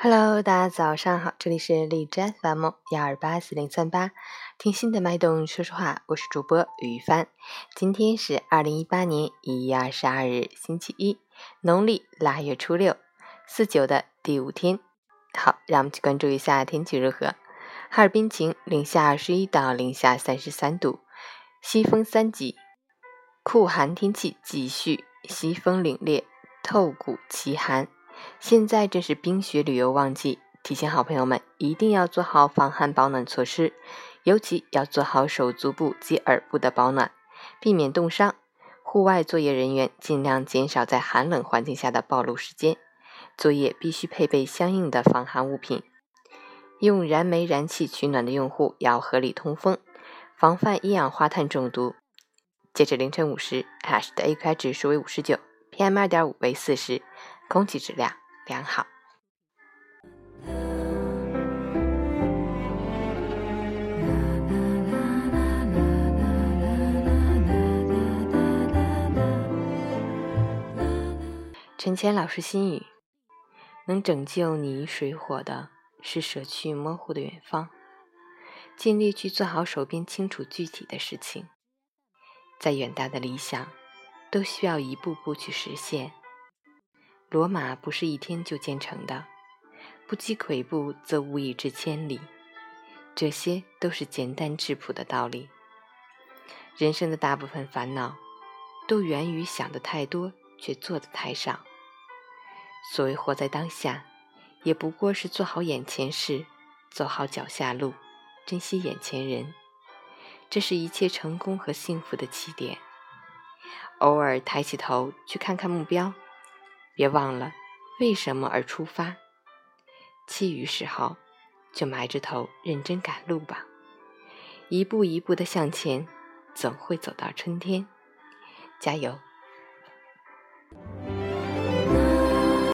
Hello，大家早上好，这里是荔枝 FM 幺二八四零三八，听心的脉动说说话，我是主播于帆。今天是二零一八年一月二十二日，星期一，农历腊月初六，四九的第五天。好，让我们去关注一下天气如何。哈尔滨晴，零下二十一到零下三十三度，西风三级，酷寒天气继续，西风凛冽，透骨奇寒。现在正是冰雪旅游旺季，提醒好朋友们一定要做好防寒保暖措施，尤其要做好手足部及耳部的保暖，避免冻伤。户外作业人员尽量减少在寒冷环境下的暴露时间，作业必须配备相应的防寒物品。用燃煤燃气取暖的用户要合理通风，防范一氧化碳中毒。截至凌晨五时，h a s h 的 AQI 指数为五十九，PM 二点五为四十。空气质量良好。陈谦老师心语：能拯救你水火的，是舍去模糊的远方，尽力去做好手边清楚具体的事情。再远大的理想，都需要一步步去实现。罗马不是一天就建成的，不积跬步，则无以至千里。这些都是简单质朴的道理。人生的大部分烦恼，都源于想的太多，却做的太少。所谓活在当下，也不过是做好眼前事，走好脚下路，珍惜眼前人。这是一切成功和幸福的起点。偶尔抬起头，去看看目标。别忘了为什么而出发，其余时候就埋着头认真赶路吧。一步一步的向前，总会走到春天。加油！